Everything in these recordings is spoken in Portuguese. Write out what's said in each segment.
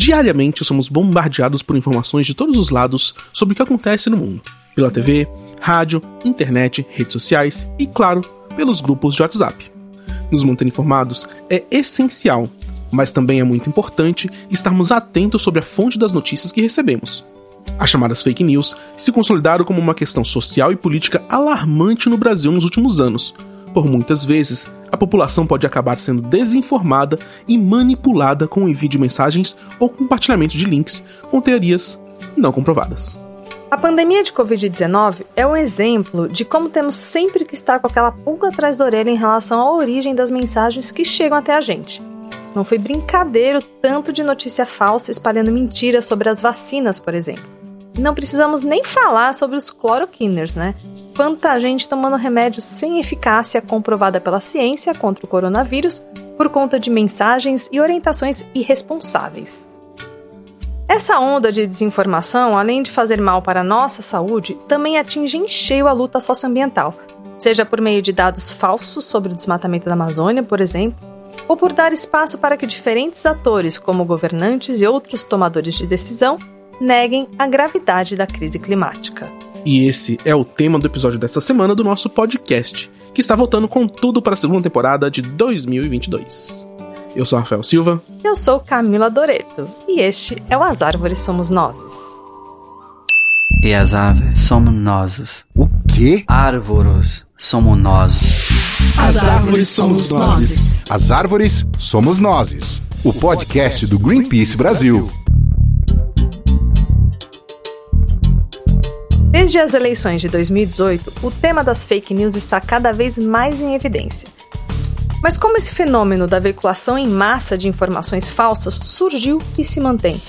Diariamente somos bombardeados por informações de todos os lados sobre o que acontece no mundo, pela TV, rádio, internet, redes sociais e, claro, pelos grupos de WhatsApp. Nos manter informados é essencial, mas também é muito importante estarmos atentos sobre a fonte das notícias que recebemos. As chamadas fake news se consolidaram como uma questão social e política alarmante no Brasil nos últimos anos. Por muitas vezes, a população pode acabar sendo desinformada e manipulada com o envio de mensagens ou compartilhamento de links com teorias não comprovadas. A pandemia de Covid-19 é um exemplo de como temos sempre que estar com aquela pulga atrás da orelha em relação à origem das mensagens que chegam até a gente. Não foi brincadeiro tanto de notícia falsa espalhando mentiras sobre as vacinas, por exemplo. Não precisamos nem falar sobre os cloroquiners, né? Quanta gente tomando remédios sem eficácia comprovada pela ciência contra o coronavírus por conta de mensagens e orientações irresponsáveis. Essa onda de desinformação, além de fazer mal para a nossa saúde, também atinge em cheio a luta socioambiental, seja por meio de dados falsos sobre o desmatamento da Amazônia, por exemplo, ou por dar espaço para que diferentes atores, como governantes e outros tomadores de decisão, neguem a gravidade da crise climática. E esse é o tema do episódio dessa semana do nosso podcast, que está voltando com tudo para a segunda temporada de 2022. Eu sou Rafael Silva. Eu sou Camila Doreto. E este é o As Árvores Somos Nozes. E as árvores somos nós. O quê? Árvores somos nós. As árvores somos nós. As árvores somos nós. O podcast do Greenpeace Brasil. Desde as eleições de 2018, o tema das fake news está cada vez mais em evidência. Mas como esse fenômeno da veiculação em massa de informações falsas surgiu e se mantém?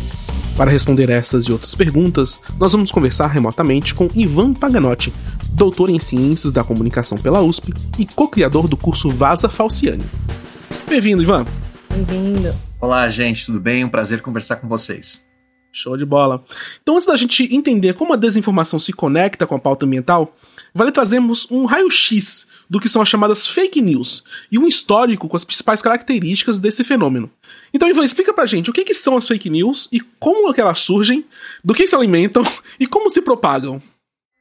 Para responder essas e outras perguntas, nós vamos conversar remotamente com Ivan Paganotti, doutor em Ciências da Comunicação pela USP e co-criador do curso Vaza Falciane. Bem-vindo, Ivan. Bem-vindo. Olá, gente, tudo bem? Um prazer conversar com vocês. Show de bola. Então, antes da gente entender como a desinformação se conecta com a pauta ambiental, vale trazermos um raio-x do que são as chamadas fake news e um histórico com as principais características desse fenômeno. Então, Ivan, explica pra gente o que, que são as fake news e como que elas surgem, do que se alimentam e como se propagam.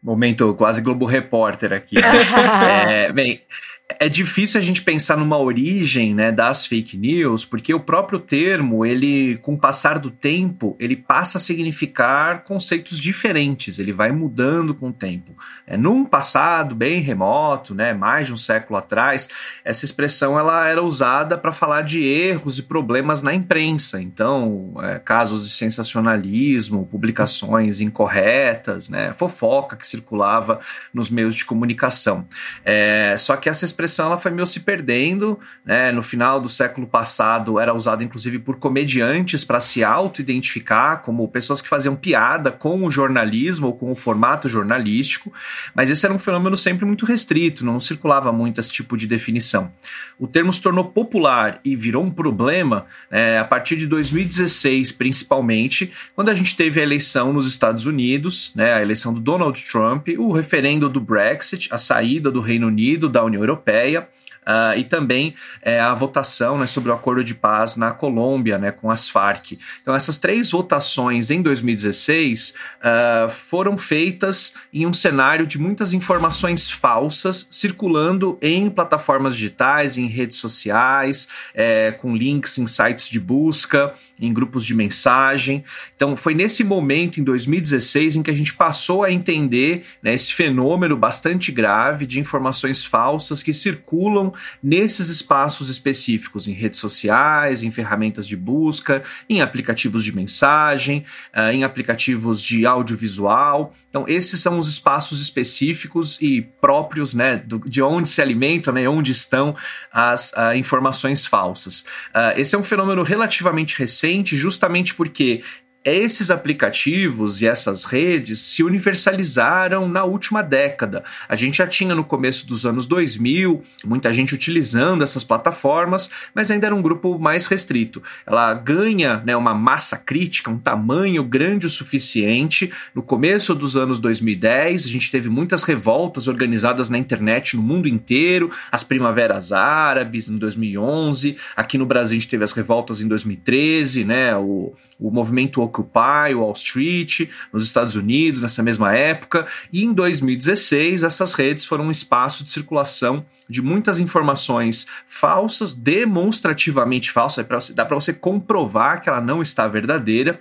Momento quase Globo Repórter aqui. é, bem, é difícil a gente pensar numa origem né, das fake news, porque o próprio termo, ele, com o passar do tempo, ele passa a significar conceitos diferentes, ele vai mudando com o tempo. É, num passado bem remoto, né, mais de um século atrás, essa expressão ela era usada para falar de erros e problemas na imprensa. Então, é, casos de sensacionalismo, publicações incorretas, né, fofoca que circulava nos meios de comunicação. É, só que essa expressão ela foi meio se perdendo, né? No final do século passado era usada inclusive por comediantes para se auto-identificar como pessoas que faziam piada com o jornalismo ou com o formato jornalístico, mas esse era um fenômeno sempre muito restrito, não circulava muito esse tipo de definição. O termo se tornou popular e virou um problema é, a partir de 2016, principalmente, quando a gente teve a eleição nos Estados Unidos, né, a eleição do Donald Trump, o referendo do Brexit, a saída do Reino Unido da União Europeia Europeia. Uh, e também é, a votação né, sobre o acordo de paz na Colômbia, né, com as Farc. Então, essas três votações em 2016 uh, foram feitas em um cenário de muitas informações falsas circulando em plataformas digitais, em redes sociais, é, com links em sites de busca, em grupos de mensagem. Então, foi nesse momento, em 2016, em que a gente passou a entender né, esse fenômeno bastante grave de informações falsas que circulam nesses espaços específicos, em redes sociais, em ferramentas de busca, em aplicativos de mensagem, uh, em aplicativos de audiovisual. Então, esses são os espaços específicos e próprios né, do, de onde se alimentam, né, onde estão as uh, informações falsas. Uh, esse é um fenômeno relativamente recente, justamente porque esses aplicativos e essas redes se universalizaram na última década. A gente já tinha no começo dos anos 2000 muita gente utilizando essas plataformas, mas ainda era um grupo mais restrito. Ela ganha né, uma massa crítica, um tamanho grande o suficiente. No começo dos anos 2010, a gente teve muitas revoltas organizadas na internet no mundo inteiro, as primaveras árabes em 2011, aqui no Brasil a gente teve as revoltas em 2013, né, o, o movimento Occupy, Wall Street, nos Estados Unidos, nessa mesma época, e em 2016 essas redes foram um espaço de circulação de muitas informações falsas, demonstrativamente falsas, dá para você comprovar que ela não está verdadeira,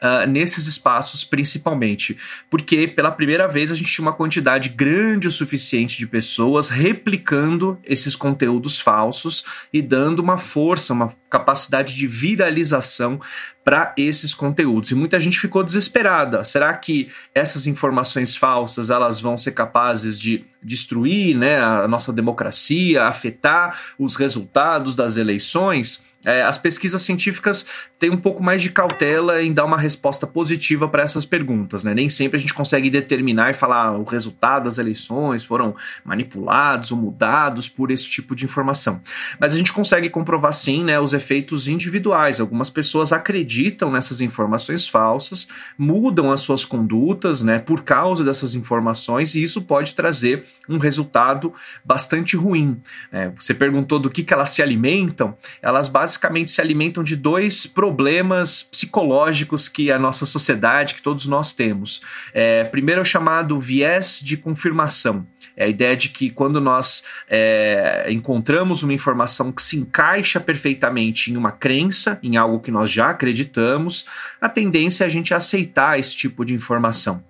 uh, nesses espaços principalmente. Porque pela primeira vez a gente tinha uma quantidade grande o suficiente de pessoas replicando esses conteúdos falsos e dando uma força, uma capacidade de viralização para esses conteúdos. E muita gente ficou desesperada. Será que essas informações falsas elas vão ser capazes de destruir né, a nossa democracia, afetar os resultados das eleições? É, as pesquisas científicas têm um pouco mais de cautela em dar uma resposta positiva para essas perguntas. Né? Nem sempre a gente consegue determinar e falar ah, o resultado das eleições foram manipulados ou mudados por esse tipo de informação. Mas a gente consegue comprovar sim né, os efeitos individuais. Algumas pessoas acreditam nessas informações falsas, mudam as suas condutas né, por causa dessas informações, e isso pode trazer um resultado bastante ruim. É, você perguntou do que, que elas se alimentam, elas basicamente basicamente se alimentam de dois problemas psicológicos que a nossa sociedade, que todos nós temos. É, primeiro é o chamado viés de confirmação. É a ideia de que quando nós é, encontramos uma informação que se encaixa perfeitamente em uma crença, em algo que nós já acreditamos, a tendência é a gente aceitar esse tipo de informação.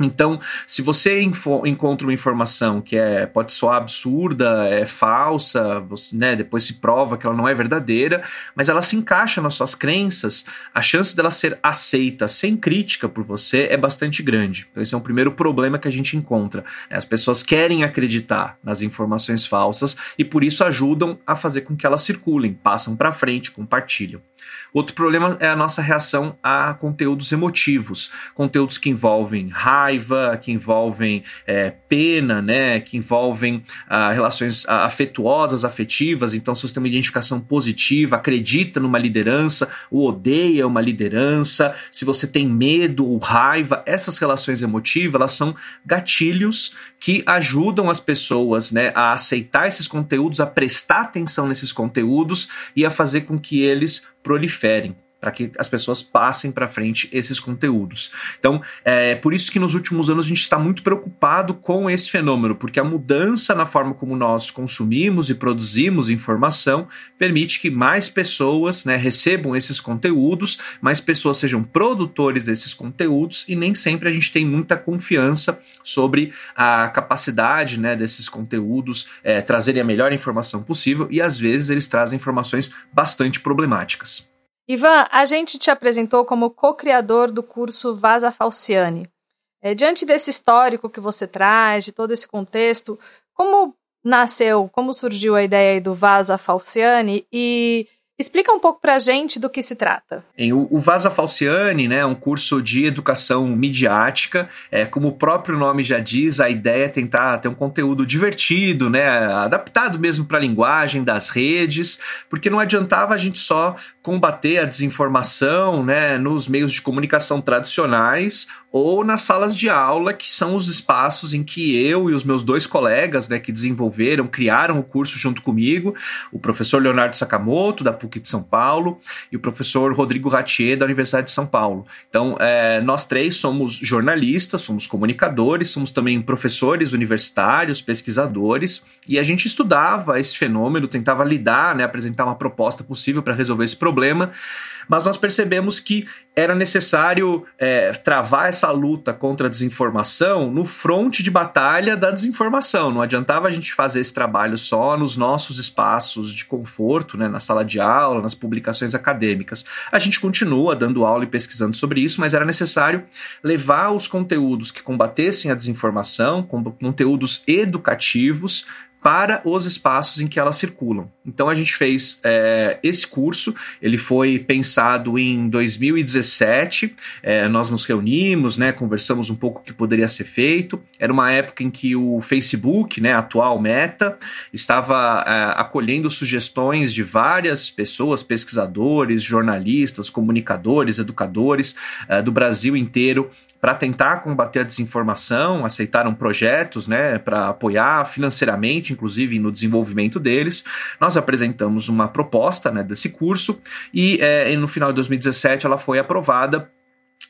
Então, se você encontra uma informação que é, pode soar absurda, é falsa, você, né, depois se prova que ela não é verdadeira, mas ela se encaixa nas suas crenças, a chance dela ser aceita sem crítica por você é bastante grande. Então, esse é um primeiro problema que a gente encontra. Né? As pessoas querem acreditar nas informações falsas e por isso ajudam a fazer com que elas circulem, passam para frente, compartilham. Outro problema é a nossa reação a conteúdos emotivos, conteúdos que envolvem raiva, que envolvem é, pena, né, que envolvem ah, relações afetuosas, afetivas. Então, se você tem uma identificação positiva, acredita numa liderança, ou odeia uma liderança, se você tem medo ou raiva, essas relações emotivas elas são gatilhos que ajudam as pessoas né, a aceitar esses conteúdos, a prestar atenção nesses conteúdos e a fazer com que eles proliferem para que as pessoas passem para frente esses conteúdos. Então, é por isso que nos últimos anos a gente está muito preocupado com esse fenômeno, porque a mudança na forma como nós consumimos e produzimos informação permite que mais pessoas né, recebam esses conteúdos, mais pessoas sejam produtores desses conteúdos e nem sempre a gente tem muita confiança sobre a capacidade né, desses conteúdos é, trazerem a melhor informação possível e às vezes eles trazem informações bastante problemáticas. Ivan, a gente te apresentou como co-criador do curso Vaza Falciani. É, diante desse histórico que você traz, de todo esse contexto, como nasceu, como surgiu a ideia do Vaza Falciani e Explica um pouco para a gente do que se trata. o, Vaza Falciani né, é um curso de educação midiática. É, como o próprio nome já diz, a ideia é tentar ter um conteúdo divertido, né, adaptado mesmo para a linguagem das redes, porque não adiantava a gente só combater a desinformação né, nos meios de comunicação tradicionais ou nas salas de aula, que são os espaços em que eu e os meus dois colegas né, que desenvolveram, criaram o curso junto comigo, o professor Leonardo Sakamoto, da PUC de São Paulo, e o professor Rodrigo Ratier, da Universidade de São Paulo. Então, é, nós três somos jornalistas, somos comunicadores, somos também professores universitários, pesquisadores, e a gente estudava esse fenômeno, tentava lidar, né, apresentar uma proposta possível para resolver esse problema mas nós percebemos que era necessário é, travar essa luta contra a desinformação no fronte de batalha da desinformação. Não adiantava a gente fazer esse trabalho só nos nossos espaços de conforto, né, na sala de aula, nas publicações acadêmicas. A gente continua dando aula e pesquisando sobre isso, mas era necessário levar os conteúdos que combatessem a desinformação, conteúdos educativos, para os espaços em que elas circulam. Então a gente fez é, esse curso, ele foi pensado em 2017, é, nós nos reunimos, né, conversamos um pouco o que poderia ser feito. Era uma época em que o Facebook, né, atual Meta, estava é, acolhendo sugestões de várias pessoas, pesquisadores, jornalistas, comunicadores, educadores do Brasil inteiro para tentar combater a desinformação, aceitaram projetos né, para apoiar financeiramente, inclusive no desenvolvimento deles. Nós apresentamos uma proposta né, desse curso e, é, e no final de 2017 ela foi aprovada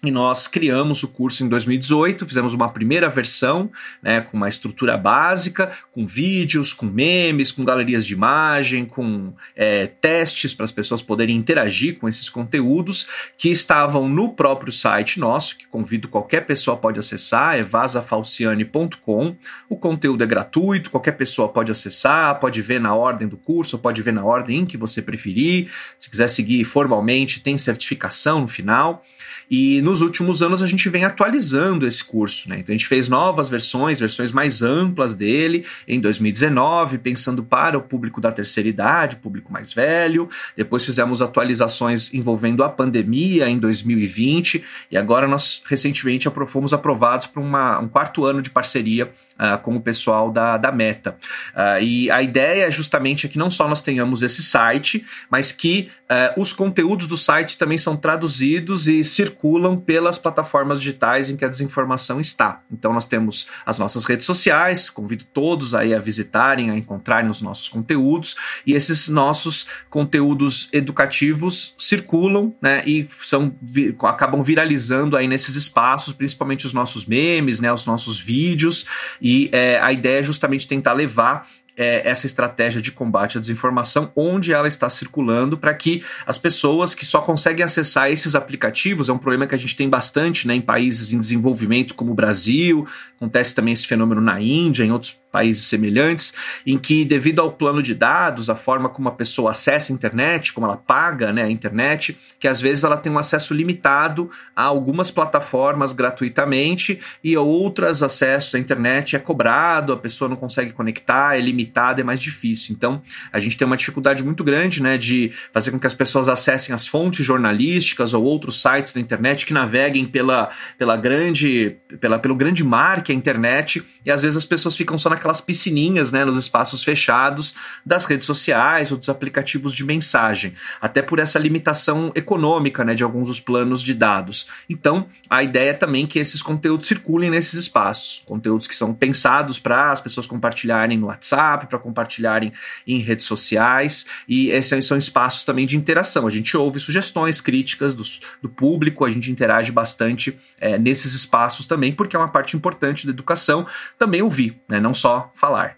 e nós criamos o curso em 2018, fizemos uma primeira versão, né, com uma estrutura básica, com vídeos, com memes, com galerias de imagem, com é, testes para as pessoas poderem interagir com esses conteúdos que estavam no próprio site nosso, que convido qualquer pessoa pode acessar, é vasafalciane.com. O conteúdo é gratuito, qualquer pessoa pode acessar, pode ver na ordem do curso, pode ver na ordem em que você preferir. Se quiser seguir formalmente, tem certificação no final. E nos últimos anos a gente vem atualizando esse curso, né? Então a gente fez novas versões, versões mais amplas dele em 2019, pensando para o público da terceira idade, público mais velho. Depois fizemos atualizações envolvendo a pandemia em 2020 e agora nós recentemente fomos aprovados para um quarto ano de parceria uh, com o pessoal da, da Meta. Uh, e a ideia é justamente é que não só nós tenhamos esse site, mas que uh, os conteúdos do site também são traduzidos e circulam pelas plataformas digitais em que a desinformação está. Então nós temos as nossas redes sociais, convido todos aí a visitarem, a encontrarem os nossos conteúdos, e esses nossos conteúdos educativos circulam né, e são, vi, acabam viralizando aí nesses espaços, principalmente os nossos memes, né, os nossos vídeos, e é, a ideia é justamente tentar levar é, essa estratégia de combate à desinformação, onde ela está circulando, para que as pessoas que só conseguem acessar esses aplicativos, é um problema que a gente tem bastante né, em países em desenvolvimento como o Brasil, acontece também esse fenômeno na Índia, em outros países semelhantes, em que, devido ao plano de dados, a forma como a pessoa acessa a internet, como ela paga né, a internet, que às vezes ela tem um acesso limitado a algumas plataformas gratuitamente e outras acessos à internet é cobrado, a pessoa não consegue conectar, é limitado, é mais difícil. Então, a gente tem uma dificuldade muito grande né, de fazer com que as pessoas acessem as fontes jornalísticas ou outros sites da internet que naveguem pela, pela grande, pela, pelo grande mar que é a internet e às vezes as pessoas ficam só na aquelas piscininhas, né, nos espaços fechados das redes sociais ou dos aplicativos de mensagem, até por essa limitação econômica, né, de alguns dos planos de dados. Então, a ideia é também que esses conteúdos circulem nesses espaços, conteúdos que são pensados para as pessoas compartilharem no WhatsApp, para compartilharem em redes sociais, e esses são espaços também de interação. A gente ouve sugestões, críticas do, público, a gente interage bastante é, nesses espaços também, porque é uma parte importante da educação também ouvir, né, não só falar.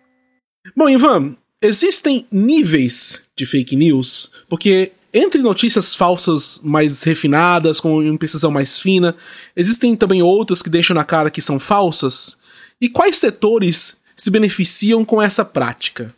Bom, Ivan, existem níveis de fake news, porque entre notícias falsas mais refinadas, com uma precisão mais fina, existem também outras que deixam na cara que são falsas. E quais setores se beneficiam com essa prática?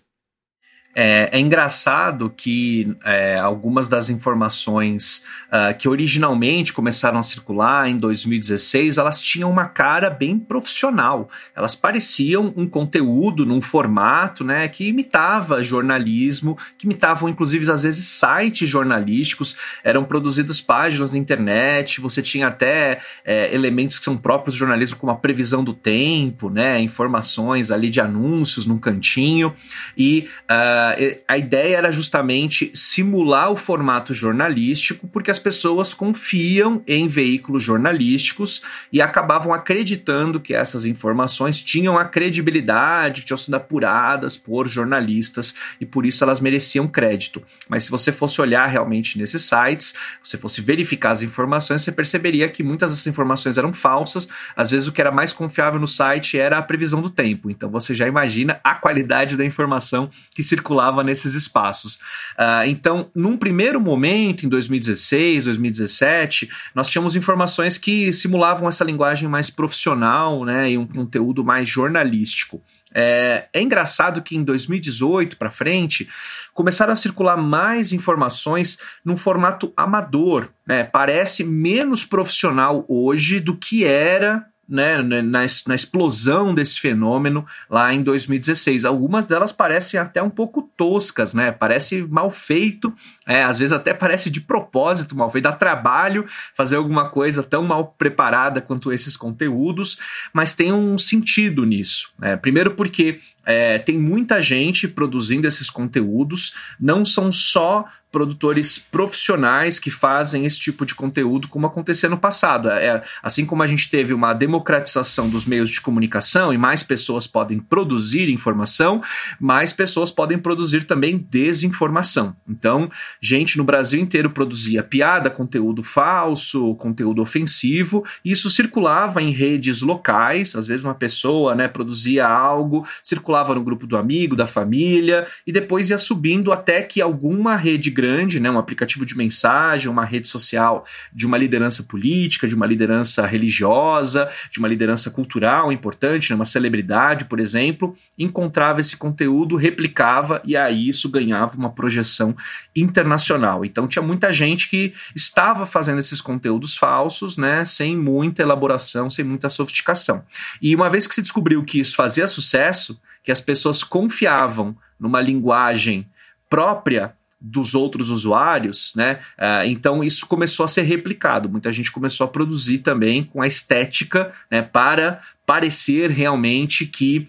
É, é engraçado que é, algumas das informações uh, que originalmente começaram a circular em 2016, elas tinham uma cara bem profissional. Elas pareciam um conteúdo num formato né, que imitava jornalismo, que imitavam inclusive às vezes sites jornalísticos, eram produzidas páginas na internet, você tinha até é, elementos que são próprios do jornalismo, como a previsão do tempo, né, informações ali de anúncios num cantinho, e uh, a ideia era justamente simular o formato jornalístico, porque as pessoas confiam em veículos jornalísticos e acabavam acreditando que essas informações tinham a credibilidade, que tinham sido apuradas por jornalistas e por isso elas mereciam crédito. Mas se você fosse olhar realmente nesses sites, se fosse verificar as informações, você perceberia que muitas dessas informações eram falsas. Às vezes o que era mais confiável no site era a previsão do tempo. Então você já imagina a qualidade da informação que circulava circulava nesses espaços. Uh, então, num primeiro momento, em 2016, 2017, nós tínhamos informações que simulavam essa linguagem mais profissional né, e um conteúdo mais jornalístico. É, é, engraçado que em 2018 para frente começaram a circular mais informações num formato amador. Né? Parece menos profissional hoje do que era né, na, na, explosão desse fenômeno lá em 2016. Algumas delas parecem até um pouco toscas, né? Parece mal feito, é, às vezes até parece de propósito mal feito, dá trabalho fazer alguma coisa tão mal preparada quanto esses conteúdos, mas tem um sentido nisso. Né? Primeiro porque é, tem muita gente produzindo esses conteúdos, não são só produtores profissionais que fazem esse tipo de conteúdo, como aconteceu no passado. É, assim como a gente teve uma democratização dos meios de comunicação e mais pessoas podem produzir informação, mais pessoas podem produzir também desinformação. Então, gente no Brasil inteiro produzia piada, conteúdo falso, conteúdo ofensivo, e isso circulava em redes locais. Às vezes, uma pessoa né, produzia algo, circulava no grupo do amigo, da família, e depois ia subindo até que alguma rede grande, né, um aplicativo de mensagem, uma rede social de uma liderança política, de uma liderança religiosa, de uma liderança cultural importante, né, uma celebridade, por exemplo, encontrava esse conteúdo, replicava e aí isso ganhava uma projeção internacional. Então tinha muita gente que estava fazendo esses conteúdos falsos, né, sem muita elaboração, sem muita sofisticação. E uma vez que se descobriu que isso fazia sucesso, que as pessoas confiavam numa linguagem própria dos outros usuários, né? Uh, então isso começou a ser replicado. Muita gente começou a produzir também com a estética, né? Para parecer realmente que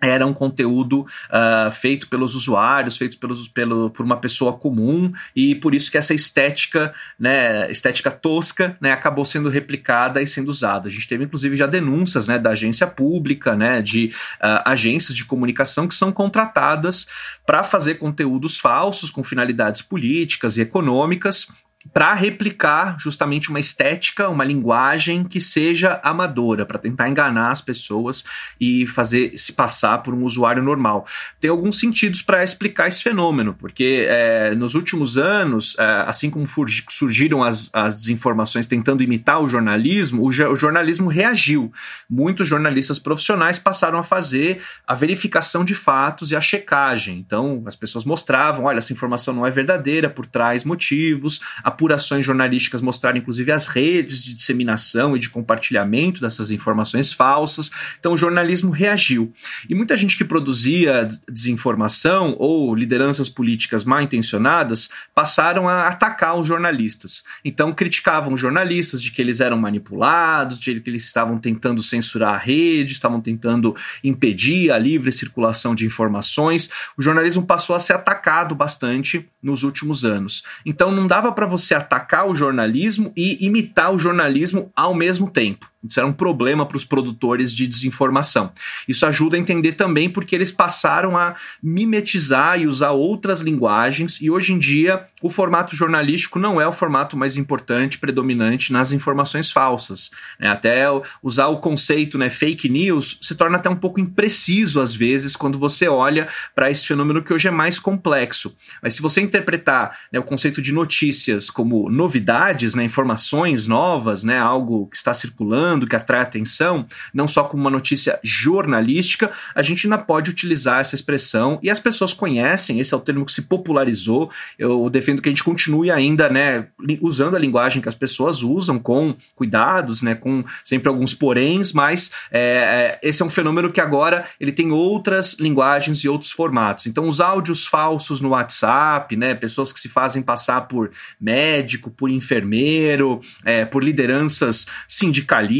era um conteúdo uh, feito pelos usuários, feito pelos, pelo, por uma pessoa comum, e por isso que essa estética, né, estética tosca, né, acabou sendo replicada e sendo usada. A gente teve, inclusive, já denúncias né, da agência pública, né, de uh, agências de comunicação que são contratadas para fazer conteúdos falsos com finalidades políticas e econômicas para replicar justamente uma estética, uma linguagem que seja amadora, para tentar enganar as pessoas e fazer se passar por um usuário normal. Tem alguns sentidos para explicar esse fenômeno, porque é, nos últimos anos, é, assim como surgiram as, as desinformações tentando imitar o jornalismo, o, o jornalismo reagiu. Muitos jornalistas profissionais passaram a fazer a verificação de fatos e a checagem. Então, as pessoas mostravam: olha, essa informação não é verdadeira, por trás motivos apurações jornalísticas mostraram inclusive as redes de disseminação e de compartilhamento dessas informações falsas. Então o jornalismo reagiu. E muita gente que produzia desinformação ou lideranças políticas mal intencionadas passaram a atacar os jornalistas. Então criticavam os jornalistas de que eles eram manipulados, de que eles estavam tentando censurar a rede, estavam tentando impedir a livre circulação de informações. O jornalismo passou a ser atacado bastante nos últimos anos. Então não dava para você atacar o jornalismo e imitar o jornalismo ao mesmo tempo. Isso era um problema para os produtores de desinformação. Isso ajuda a entender também porque eles passaram a mimetizar e usar outras linguagens, e hoje em dia o formato jornalístico não é o formato mais importante, predominante nas informações falsas. É, até usar o conceito né, fake news se torna até um pouco impreciso às vezes quando você olha para esse fenômeno que hoje é mais complexo. Mas se você interpretar né, o conceito de notícias como novidades, né, informações novas, né, algo que está circulando, que atrai atenção, não só como uma notícia jornalística, a gente ainda pode utilizar essa expressão e as pessoas conhecem, esse é o termo que se popularizou. Eu defendo que a gente continue ainda, né, usando a linguagem que as pessoas usam com cuidados, né, com sempre alguns poréns, mas é, é, esse é um fenômeno que agora ele tem outras linguagens e outros formatos. Então, os áudios falsos no WhatsApp, né, pessoas que se fazem passar por médico, por enfermeiro, é, por lideranças sindicalistas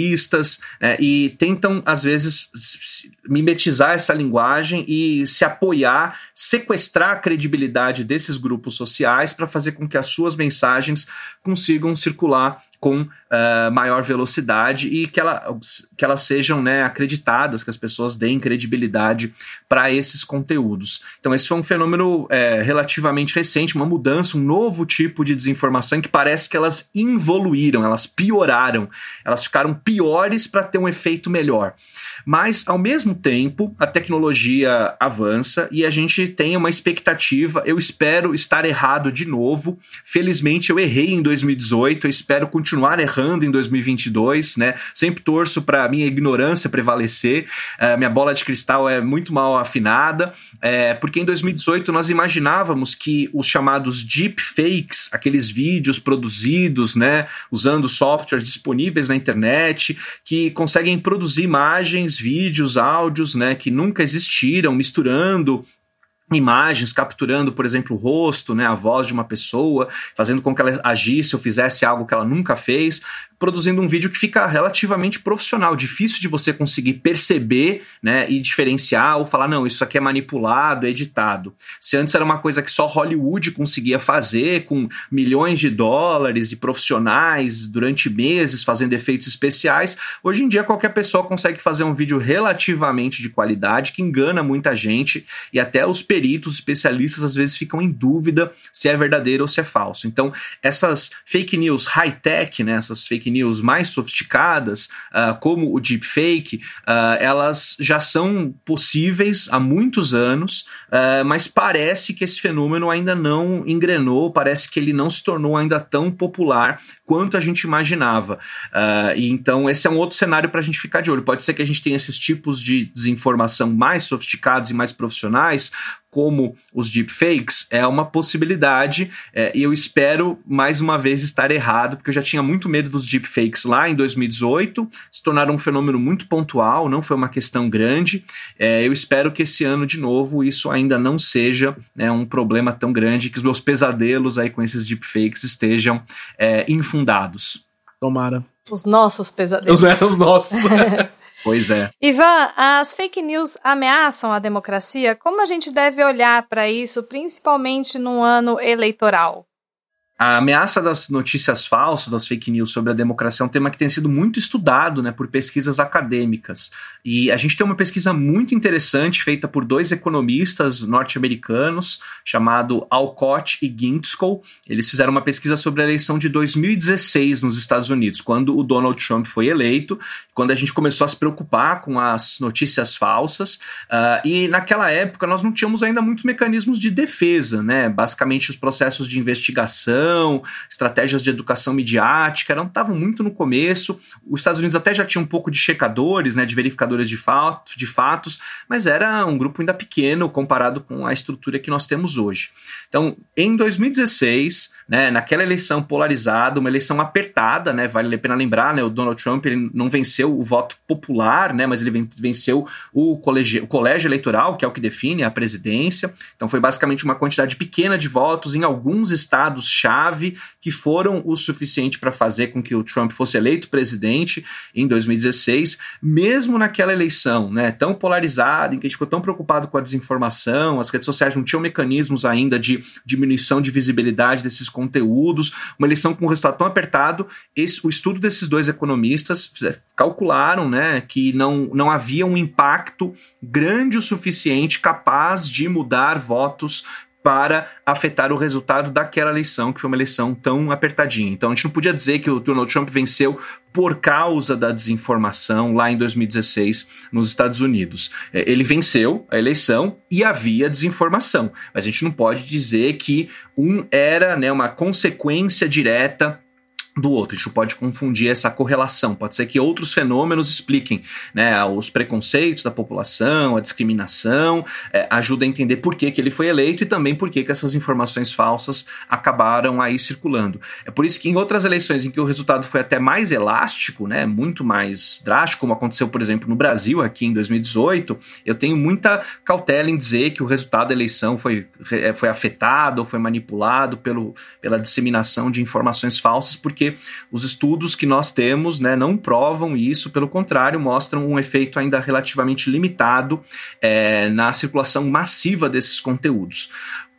é, e tentam, às vezes, mimetizar essa linguagem e se apoiar, sequestrar a credibilidade desses grupos sociais para fazer com que as suas mensagens consigam circular com uh, maior velocidade e que, ela, que elas sejam né, acreditadas, que as pessoas deem credibilidade para esses conteúdos. Então, esse foi um fenômeno é, relativamente recente, uma mudança, um novo tipo de desinformação que parece que elas involuíram, elas pioraram, elas ficaram piores para ter um efeito melhor. Mas, ao mesmo tempo, a tecnologia avança e a gente tem uma expectativa. Eu espero estar errado de novo. Felizmente, eu errei em 2018, eu espero continuar errando errando em 2022, né? Sempre torço para minha ignorância prevalecer. Uh, minha bola de cristal é muito mal afinada, é, porque em 2018 nós imaginávamos que os chamados deepfakes, aqueles vídeos produzidos, né, usando softwares disponíveis na internet, que conseguem produzir imagens, vídeos, áudios, né, que nunca existiram, misturando imagens capturando, por exemplo, o rosto, né, a voz de uma pessoa, fazendo com que ela agisse ou fizesse algo que ela nunca fez, produzindo um vídeo que fica relativamente profissional, difícil de você conseguir perceber, né, e diferenciar ou falar não, isso aqui é manipulado, é editado. Se antes era uma coisa que só Hollywood conseguia fazer com milhões de dólares e profissionais durante meses fazendo efeitos especiais, hoje em dia qualquer pessoa consegue fazer um vídeo relativamente de qualidade que engana muita gente e até os peritos, especialistas, às vezes ficam em dúvida se é verdadeiro ou se é falso. Então, essas fake news high-tech, né, essas fake news mais sofisticadas, uh, como o deepfake, uh, elas já são possíveis há muitos anos, uh, mas parece que esse fenômeno ainda não engrenou, parece que ele não se tornou ainda tão popular quanto a gente imaginava. e então, esse é um outro cenário para a gente ficar de olho. Pode ser que a gente tenha esses tipos de desinformação mais sofisticados e mais profissionais, como os deepfakes é uma possibilidade é, e eu espero mais uma vez estar errado, porque eu já tinha muito medo dos deepfakes lá em 2018, se tornaram um fenômeno muito pontual, não foi uma questão grande. É, eu espero que esse ano, de novo, isso ainda não seja né, um problema tão grande, que os meus pesadelos aí com esses deepfakes estejam é, infundados. Tomara. Os nossos pesadelos. Os, é, os nossos. Pois é. Ivan, as fake news ameaçam a democracia? Como a gente deve olhar para isso, principalmente num ano eleitoral? A ameaça das notícias falsas, das fake news sobre a democracia é um tema que tem sido muito estudado né, por pesquisas acadêmicas. E a gente tem uma pesquisa muito interessante feita por dois economistas norte-americanos, chamado Alcott e Gintzko. Eles fizeram uma pesquisa sobre a eleição de 2016 nos Estados Unidos, quando o Donald Trump foi eleito, quando a gente começou a se preocupar com as notícias falsas. Uh, e naquela época nós não tínhamos ainda muitos mecanismos de defesa, né? Basicamente os processos de investigação estratégias de educação midiática, não estavam muito no começo. Os Estados Unidos até já tinha um pouco de checadores, né, de verificadores de, fato, de fatos, mas era um grupo ainda pequeno comparado com a estrutura que nós temos hoje. Então, em 2016, né, naquela eleição polarizada, uma eleição apertada, né, vale a pena lembrar, né, o Donald Trump ele não venceu o voto popular, né, mas ele venceu o colégio, o colégio eleitoral, que é o que define a presidência. Então, foi basicamente uma quantidade pequena de votos em alguns estados-chave chave que foram o suficiente para fazer com que o Trump fosse eleito presidente em 2016, mesmo naquela eleição, né, tão polarizada, em que a gente ficou tão preocupado com a desinformação, as redes sociais não tinham mecanismos ainda de diminuição de visibilidade desses conteúdos, uma eleição com um resultado tão apertado, esse, o estudo desses dois economistas calcularam, né, que não, não havia um impacto grande o suficiente capaz de mudar votos para afetar o resultado daquela eleição, que foi uma eleição tão apertadinha. Então a gente não podia dizer que o Donald Trump venceu por causa da desinformação lá em 2016 nos Estados Unidos. É, ele venceu a eleição e havia desinformação, mas a gente não pode dizer que um era né, uma consequência direta do outro. A gente pode confundir essa correlação. Pode ser que outros fenômenos expliquem né, os preconceitos da população, a discriminação, é, ajuda a entender por que, que ele foi eleito e também por que, que essas informações falsas acabaram aí circulando. É por isso que em outras eleições em que o resultado foi até mais elástico, né, muito mais drástico, como aconteceu, por exemplo, no Brasil, aqui em 2018, eu tenho muita cautela em dizer que o resultado da eleição foi, é, foi afetado ou foi manipulado pelo, pela disseminação de informações falsas, porque os estudos que nós temos né, não provam isso, pelo contrário, mostram um efeito ainda relativamente limitado é, na circulação massiva desses conteúdos.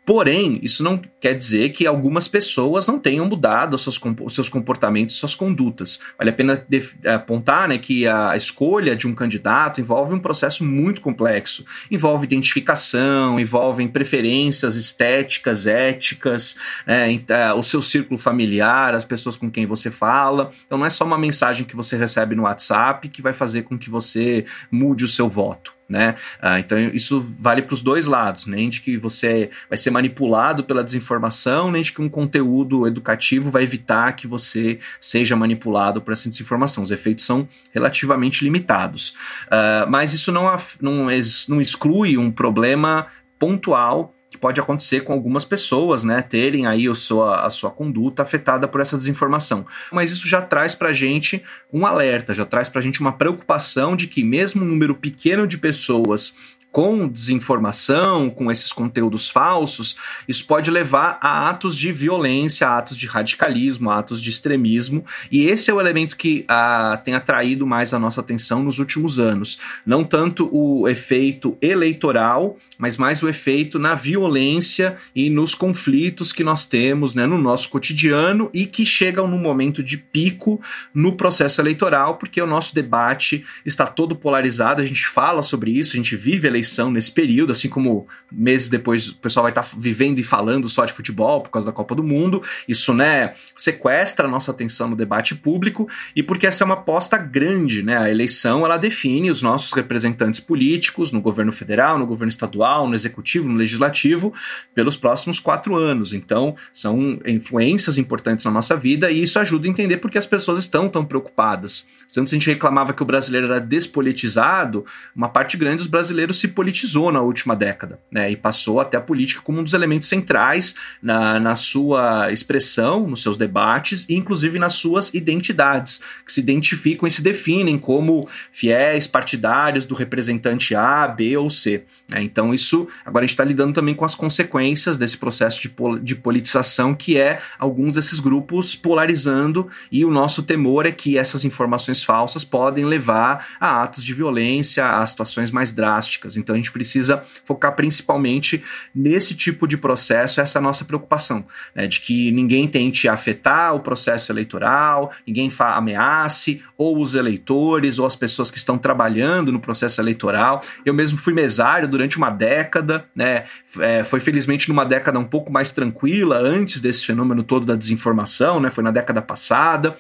Porém, isso não quer dizer que algumas pessoas não tenham mudado seus, seus comportamentos, suas condutas. Vale a pena apontar né, que a escolha de um candidato envolve um processo muito complexo. Envolve identificação, envolve preferências estéticas, éticas, né, é, o seu círculo familiar, as pessoas com quem você fala. Então não é só uma mensagem que você recebe no WhatsApp que vai fazer com que você mude o seu voto. Né? Ah, então isso vale para os dois lados, nem de que você vai ser manipulado pela desinformação, nem de que um conteúdo educativo vai evitar que você seja manipulado por essa desinformação. Os efeitos são relativamente limitados. Uh, mas isso não, não, não exclui um problema pontual que pode acontecer com algumas pessoas, né, terem aí a sua, a sua conduta afetada por essa desinformação. Mas isso já traz para a gente um alerta, já traz para a gente uma preocupação de que mesmo um número pequeno de pessoas com desinformação, com esses conteúdos falsos, isso pode levar a atos de violência, a atos de radicalismo, a atos de extremismo, e esse é o elemento que ah, tem atraído mais a nossa atenção nos últimos anos. Não tanto o efeito eleitoral, mas mais o efeito na violência e nos conflitos que nós temos né, no nosso cotidiano e que chegam no momento de pico no processo eleitoral, porque o nosso debate está todo polarizado, a gente fala sobre isso, a gente vive eleição nesse período, assim como meses depois o pessoal vai estar vivendo e falando só de futebol por causa da Copa do Mundo. Isso, né, sequestra a nossa atenção no debate público e porque essa é uma aposta grande, né? A eleição ela define os nossos representantes políticos no governo federal, no governo estadual, no executivo, no legislativo, pelos próximos quatro anos. Então, são influências importantes na nossa vida e isso ajuda a entender por que as pessoas estão tão preocupadas. Se antes a gente reclamava que o brasileiro era despolitizado, uma parte grande dos brasileiros se politizou na última década, né? E passou até a política como um dos elementos centrais na, na sua expressão, nos seus debates e inclusive nas suas identidades, que se identificam e se definem como fiéis partidários do representante A, B ou C. Né? Então, isso agora a gente está lidando também com as consequências desse processo de, pol de politização, que é alguns desses grupos polarizando, e o nosso temor é que essas informações falsas podem levar a atos de violência, a situações mais drásticas. Então a gente precisa focar principalmente nesse tipo de processo, essa é a nossa preocupação, né, de que ninguém tente afetar o processo eleitoral, ninguém ameace ou os eleitores ou as pessoas que estão trabalhando no processo eleitoral. Eu mesmo fui mesário durante uma década, né, é, foi felizmente numa década um pouco mais tranquila antes desse fenômeno todo da desinformação, né, foi na década passada.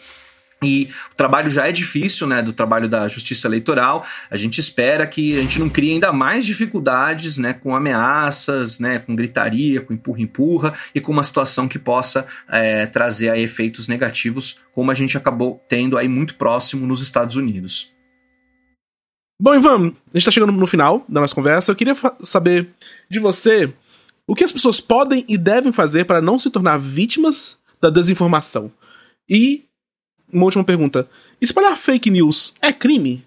E o trabalho já é difícil, né, do trabalho da justiça eleitoral. A gente espera que a gente não crie ainda mais dificuldades, né, com ameaças, né, com gritaria, com empurra-empurra e com uma situação que possa é, trazer aí, efeitos negativos, como a gente acabou tendo aí muito próximo nos Estados Unidos. Bom, Ivan, a gente está chegando no final da nossa conversa. Eu queria saber de você o que as pessoas podem e devem fazer para não se tornar vítimas da desinformação. E uma última pergunta. Espalhar fake news é crime?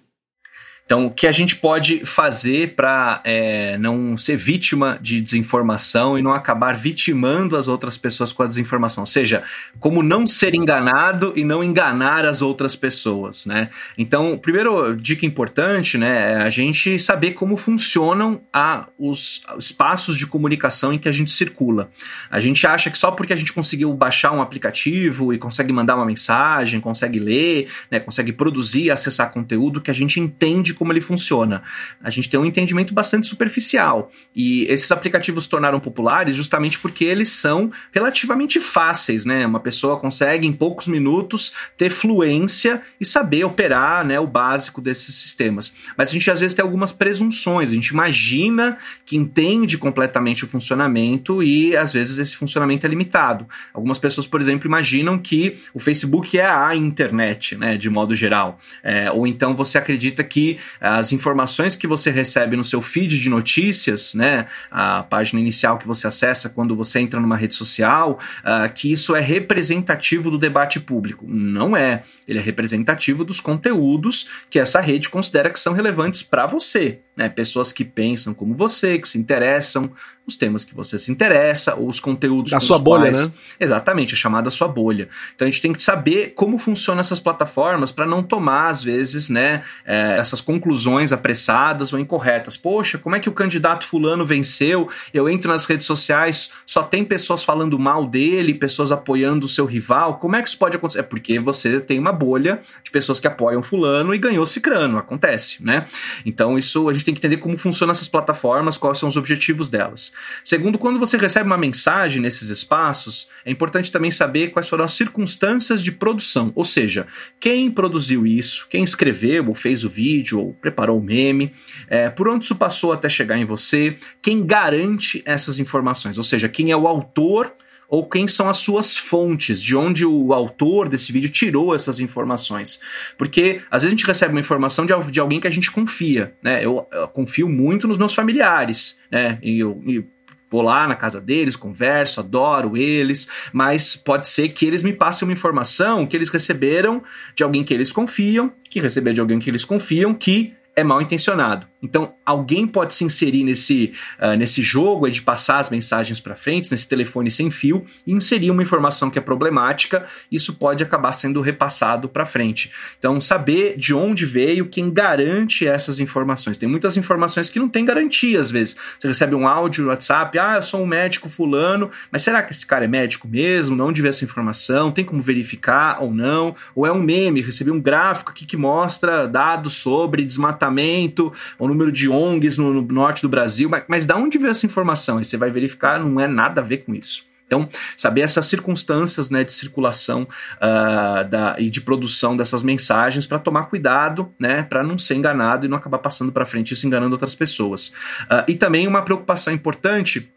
Então, o que a gente pode fazer para é, não ser vítima de desinformação e não acabar vitimando as outras pessoas com a desinformação? Ou seja, como não ser enganado e não enganar as outras pessoas, né? Então, primeiro, dica importante, né, é a gente saber como funcionam a, os espaços de comunicação em que a gente circula. A gente acha que só porque a gente conseguiu baixar um aplicativo e consegue mandar uma mensagem, consegue ler, né, consegue produzir acessar conteúdo, que a gente entende como ele funciona. A gente tem um entendimento bastante superficial. E esses aplicativos se tornaram populares justamente porque eles são relativamente fáceis, né? Uma pessoa consegue em poucos minutos ter fluência e saber operar, né, o básico desses sistemas. Mas a gente às vezes tem algumas presunções, a gente imagina que entende completamente o funcionamento e às vezes esse funcionamento é limitado. Algumas pessoas, por exemplo, imaginam que o Facebook é a internet, né, de modo geral. É, ou então você acredita que as informações que você recebe no seu feed de notícias, né, a página inicial que você acessa quando você entra numa rede social, uh, que isso é representativo do debate público. Não é. Ele é representativo dos conteúdos que essa rede considera que são relevantes para você. Né? Pessoas que pensam como você, que se interessam os temas que você se interessa, ou os conteúdos da sua bolha, quais... né? Exatamente, a chamada sua bolha. Então a gente tem que saber como funcionam essas plataformas para não tomar, às vezes, né, é, essas conclusões apressadas ou incorretas. Poxa, como é que o candidato fulano venceu? Eu entro nas redes sociais, só tem pessoas falando mal dele, pessoas apoiando o seu rival. Como é que isso pode acontecer? É porque você tem uma bolha de pessoas que apoiam fulano e ganhou cicrano. Acontece, né? Então isso a gente gente tem que entender como funcionam essas plataformas, quais são os objetivos delas. Segundo, quando você recebe uma mensagem nesses espaços, é importante também saber quais foram as circunstâncias de produção, ou seja, quem produziu isso, quem escreveu ou fez o vídeo ou preparou o meme, é, por onde isso passou até chegar em você, quem garante essas informações, ou seja, quem é o autor ou quem são as suas fontes, de onde o autor desse vídeo tirou essas informações. Porque às vezes a gente recebe uma informação de, de alguém que a gente confia, né? Eu, eu confio muito nos meus familiares, né? E eu, e vou lá na casa deles, converso, adoro eles, mas pode ser que eles me passem uma informação que eles receberam de alguém que eles confiam, que receberam de alguém que eles confiam, que é mal intencionado. Então, alguém pode se inserir nesse, uh, nesse jogo de passar as mensagens para frente, nesse telefone sem fio, e inserir uma informação que é problemática, isso pode acabar sendo repassado para frente. Então, saber de onde veio, quem garante essas informações. Tem muitas informações que não tem garantia, às vezes. Você recebe um áudio no WhatsApp, ah, eu sou um médico fulano, mas será que esse cara é médico mesmo? De onde veio essa informação? Tem como verificar ou não? Ou é um meme? Recebi um gráfico aqui que mostra dados sobre desmatamento, ou número de ONGs no, no norte do Brasil, mas, mas da onde veio essa informação? Aí você vai verificar, não é nada a ver com isso. Então, saber essas circunstâncias né, de circulação uh, da, e de produção dessas mensagens para tomar cuidado, né, para não ser enganado e não acabar passando para frente isso enganando outras pessoas. Uh, e também uma preocupação importante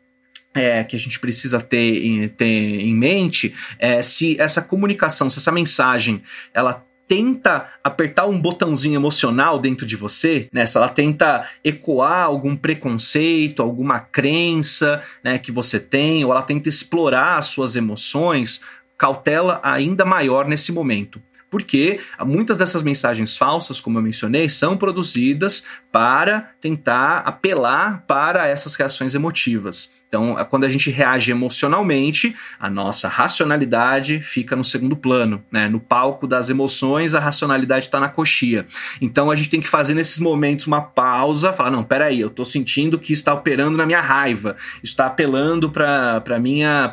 é, que a gente precisa ter em, ter em mente é se essa comunicação, se essa mensagem, ela tenta apertar um botãozinho emocional dentro de você, né? Se ela tenta ecoar algum preconceito, alguma crença, né, que você tem, ou ela tenta explorar as suas emoções, cautela ainda maior nesse momento porque muitas dessas mensagens falsas, como eu mencionei, são produzidas para tentar apelar para essas reações emotivas. Então, quando a gente reage emocionalmente, a nossa racionalidade fica no segundo plano, né? No palco das emoções, a racionalidade está na coxia. Então, a gente tem que fazer nesses momentos uma pausa, falar: não, peraí, eu estou sentindo que está operando na minha raiva, está apelando para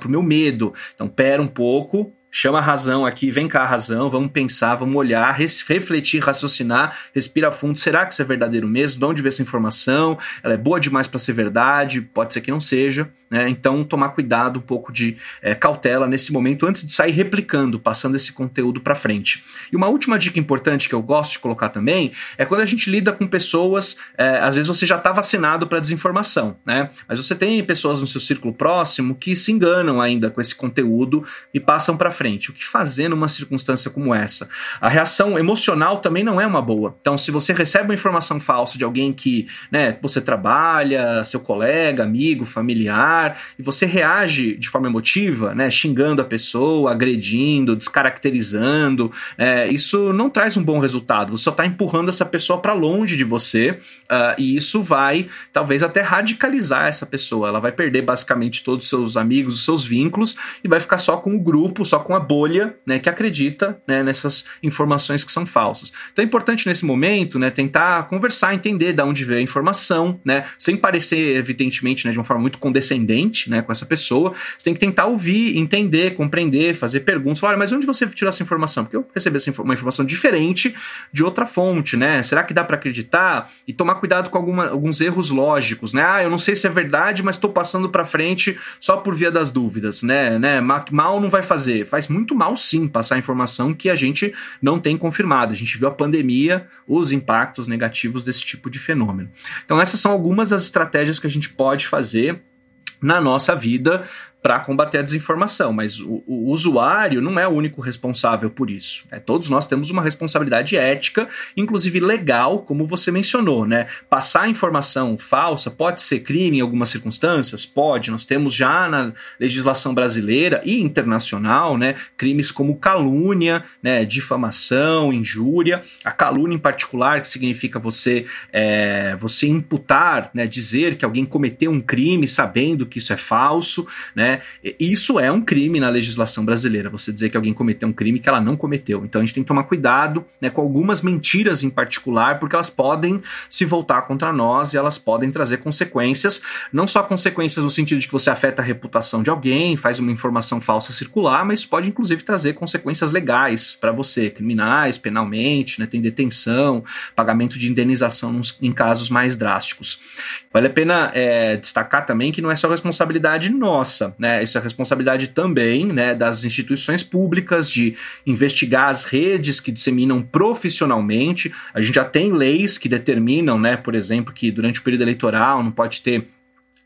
o meu medo. Então, pera um pouco, chama a razão aqui, vem cá a razão, vamos pensar, vamos olhar, refletir, raciocinar, respira fundo. Será que isso é verdadeiro mesmo? De onde veio essa informação? Ela é boa demais para ser verdade? Pode ser que não seja. Né? Então, tomar cuidado, um pouco de é, cautela nesse momento antes de sair replicando, passando esse conteúdo para frente. E uma última dica importante que eu gosto de colocar também é quando a gente lida com pessoas, é, às vezes você já está vacinado para desinformação, né? mas você tem pessoas no seu círculo próximo que se enganam ainda com esse conteúdo e passam para frente. O que fazer numa circunstância como essa? A reação emocional também não é uma boa. Então, se você recebe uma informação falsa de alguém que né, você trabalha, seu colega, amigo, familiar, lugar e você reage de forma emotiva, né, xingando a pessoa, agredindo, descaracterizando, é, isso não traz um bom resultado. Você só está empurrando essa pessoa para longe de você uh, e isso vai talvez até radicalizar essa pessoa. Ela vai perder basicamente todos os seus amigos, os seus vínculos e vai ficar só com o grupo, só com a bolha, né, que acredita né, nessas informações que são falsas. Então é importante nesse momento, né, tentar conversar, entender de onde veio a informação, né, sem parecer evidentemente, né, de uma forma muito condescendente né, com essa pessoa. Você tem que tentar ouvir, entender, compreender, fazer perguntas. Falar, mas onde você tirou essa informação? Porque eu recebi essa uma informação diferente de outra fonte, né? Será que dá para acreditar? E tomar cuidado com alguma, alguns erros lógicos, né? Ah, eu não sei se é verdade, mas estou passando para frente só por via das dúvidas, né? né? Mal não vai fazer. Faz muito mal, sim, passar informação que a gente não tem confirmado. A gente viu a pandemia, os impactos negativos desse tipo de fenômeno. Então, essas são algumas das estratégias que a gente pode fazer na nossa vida para combater a desinformação, mas o, o, usuário não é o único responsável por isso. Né? Todos nós temos uma responsabilidade ética, inclusive legal, como você mencionou, né? Passar informação falsa pode ser crime em algumas circunstâncias? Pode. Nós temos já na legislação brasileira e internacional, né, crimes como calúnia, né, difamação, injúria. A calúnia, em particular, que significa você, é, você imputar, né, dizer que alguém cometeu um crime sabendo que isso é falso, né? Né? Isso é um crime na legislação brasileira, você dizer que alguém cometeu um crime que ela não cometeu. Então a gente tem que tomar cuidado né, com algumas mentiras em particular, porque elas podem se voltar contra nós e elas podem trazer consequências, não só consequências no sentido de que você afeta a reputação de alguém, faz uma informação falsa circular, mas pode inclusive trazer consequências legais para você, criminais, penalmente, né, tem detenção, pagamento de indenização nos, em casos mais drásticos. Vale a pena é, destacar também que não é só responsabilidade nossa, né? Isso é responsabilidade também né, das instituições públicas de investigar as redes que disseminam profissionalmente. A gente já tem leis que determinam, né, por exemplo, que durante o período eleitoral não pode ter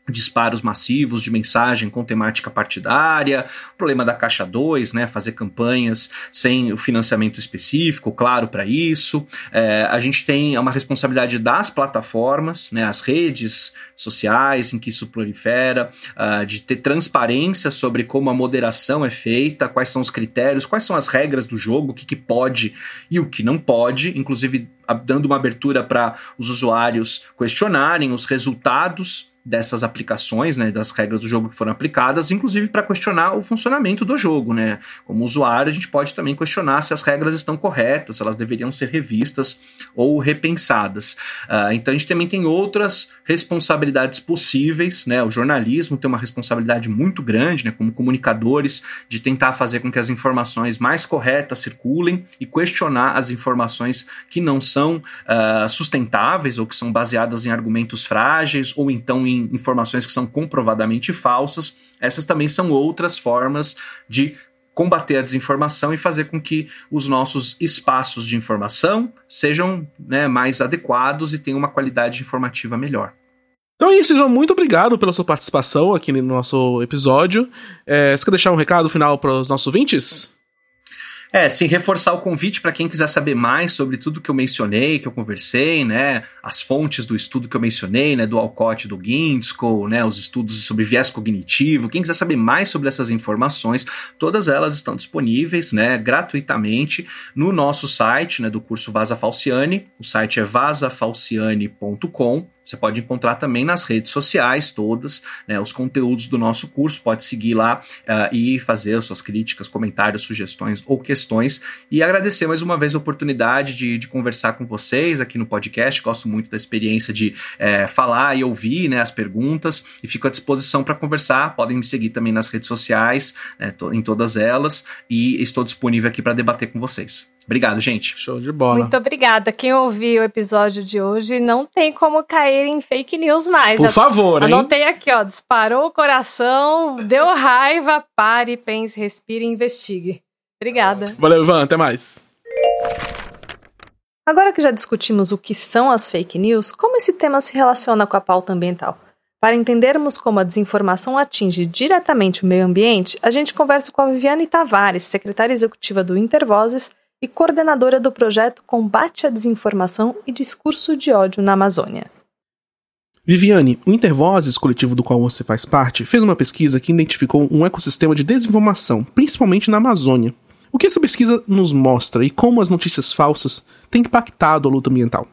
disparos massivos de mensagem com temática partidária, problema da Caixa 2, né, fazer campanhas sem o financiamento específico, claro, para isso. É, a gente tem uma responsabilidade das plataformas, né, as redes sociais em que isso prolifera, uh, de ter transparência sobre como a moderação é feita, quais são os critérios, quais são as regras do jogo, o que, que pode e o que não pode, inclusive dando uma abertura para os usuários questionarem os resultados dessas aplicações, né, das regras do jogo que foram aplicadas, inclusive para questionar o funcionamento do jogo, né? Como usuário, a gente pode também questionar se as regras estão corretas, se elas deveriam ser revistas ou repensadas. Uh, então a gente também tem outras responsabilidades possíveis, né? O jornalismo tem uma responsabilidade muito grande, né, como comunicadores, de tentar fazer com que as informações mais corretas circulem e questionar as informações que não são uh, sustentáveis ou que são baseadas em argumentos frágeis ou então em informações que são comprovadamente falsas, essas também são outras formas de combater a desinformação e fazer com que os nossos espaços de informação sejam né, mais adequados e tenham uma qualidade informativa melhor. Então é isso, João. Muito obrigado pela sua participação aqui no nosso episódio. É, você quer deixar um recado final para os nossos ouvintes? É, sim, reforçar o convite para quem quiser saber mais sobre tudo que eu mencionei, que eu conversei, né? As fontes do estudo que eu mencionei, né? Do Alcott, do Ginsko, né? Os estudos sobre viés cognitivo. Quem quiser saber mais sobre essas informações, todas elas estão disponíveis, né? Gratuitamente no nosso site, né? Do curso Vaza Falciane. O site é vasafalciane.com. Você pode encontrar também nas redes sociais todas, né, os conteúdos do nosso curso. Pode seguir lá uh, e fazer suas críticas, comentários, sugestões ou questões. E agradecer mais uma vez a oportunidade de, de conversar com vocês aqui no podcast. Gosto muito da experiência de é, falar e ouvir né, as perguntas e fico à disposição para conversar. Podem me seguir também nas redes sociais, né, em todas elas, e estou disponível aqui para debater com vocês. Obrigado, gente. Show de bola. Muito obrigada. Quem ouviu o episódio de hoje não tem como cair em fake news mais. Por favor, hein? Anotei aqui, ó. Disparou o coração, deu raiva, pare, pense, respire e investigue. Obrigada. Valeu, Ivan. Até mais. Agora que já discutimos o que são as fake news, como esse tema se relaciona com a pauta ambiental? Para entendermos como a desinformação atinge diretamente o meio ambiente, a gente conversa com a Viviane Tavares, secretária executiva do Intervozes e coordenadora do projeto Combate à Desinformação e Discurso de Ódio na Amazônia. Viviane, o Intervozes, coletivo do qual você faz parte, fez uma pesquisa que identificou um ecossistema de desinformação, principalmente na Amazônia. O que essa pesquisa nos mostra e como as notícias falsas têm impactado a luta ambiental?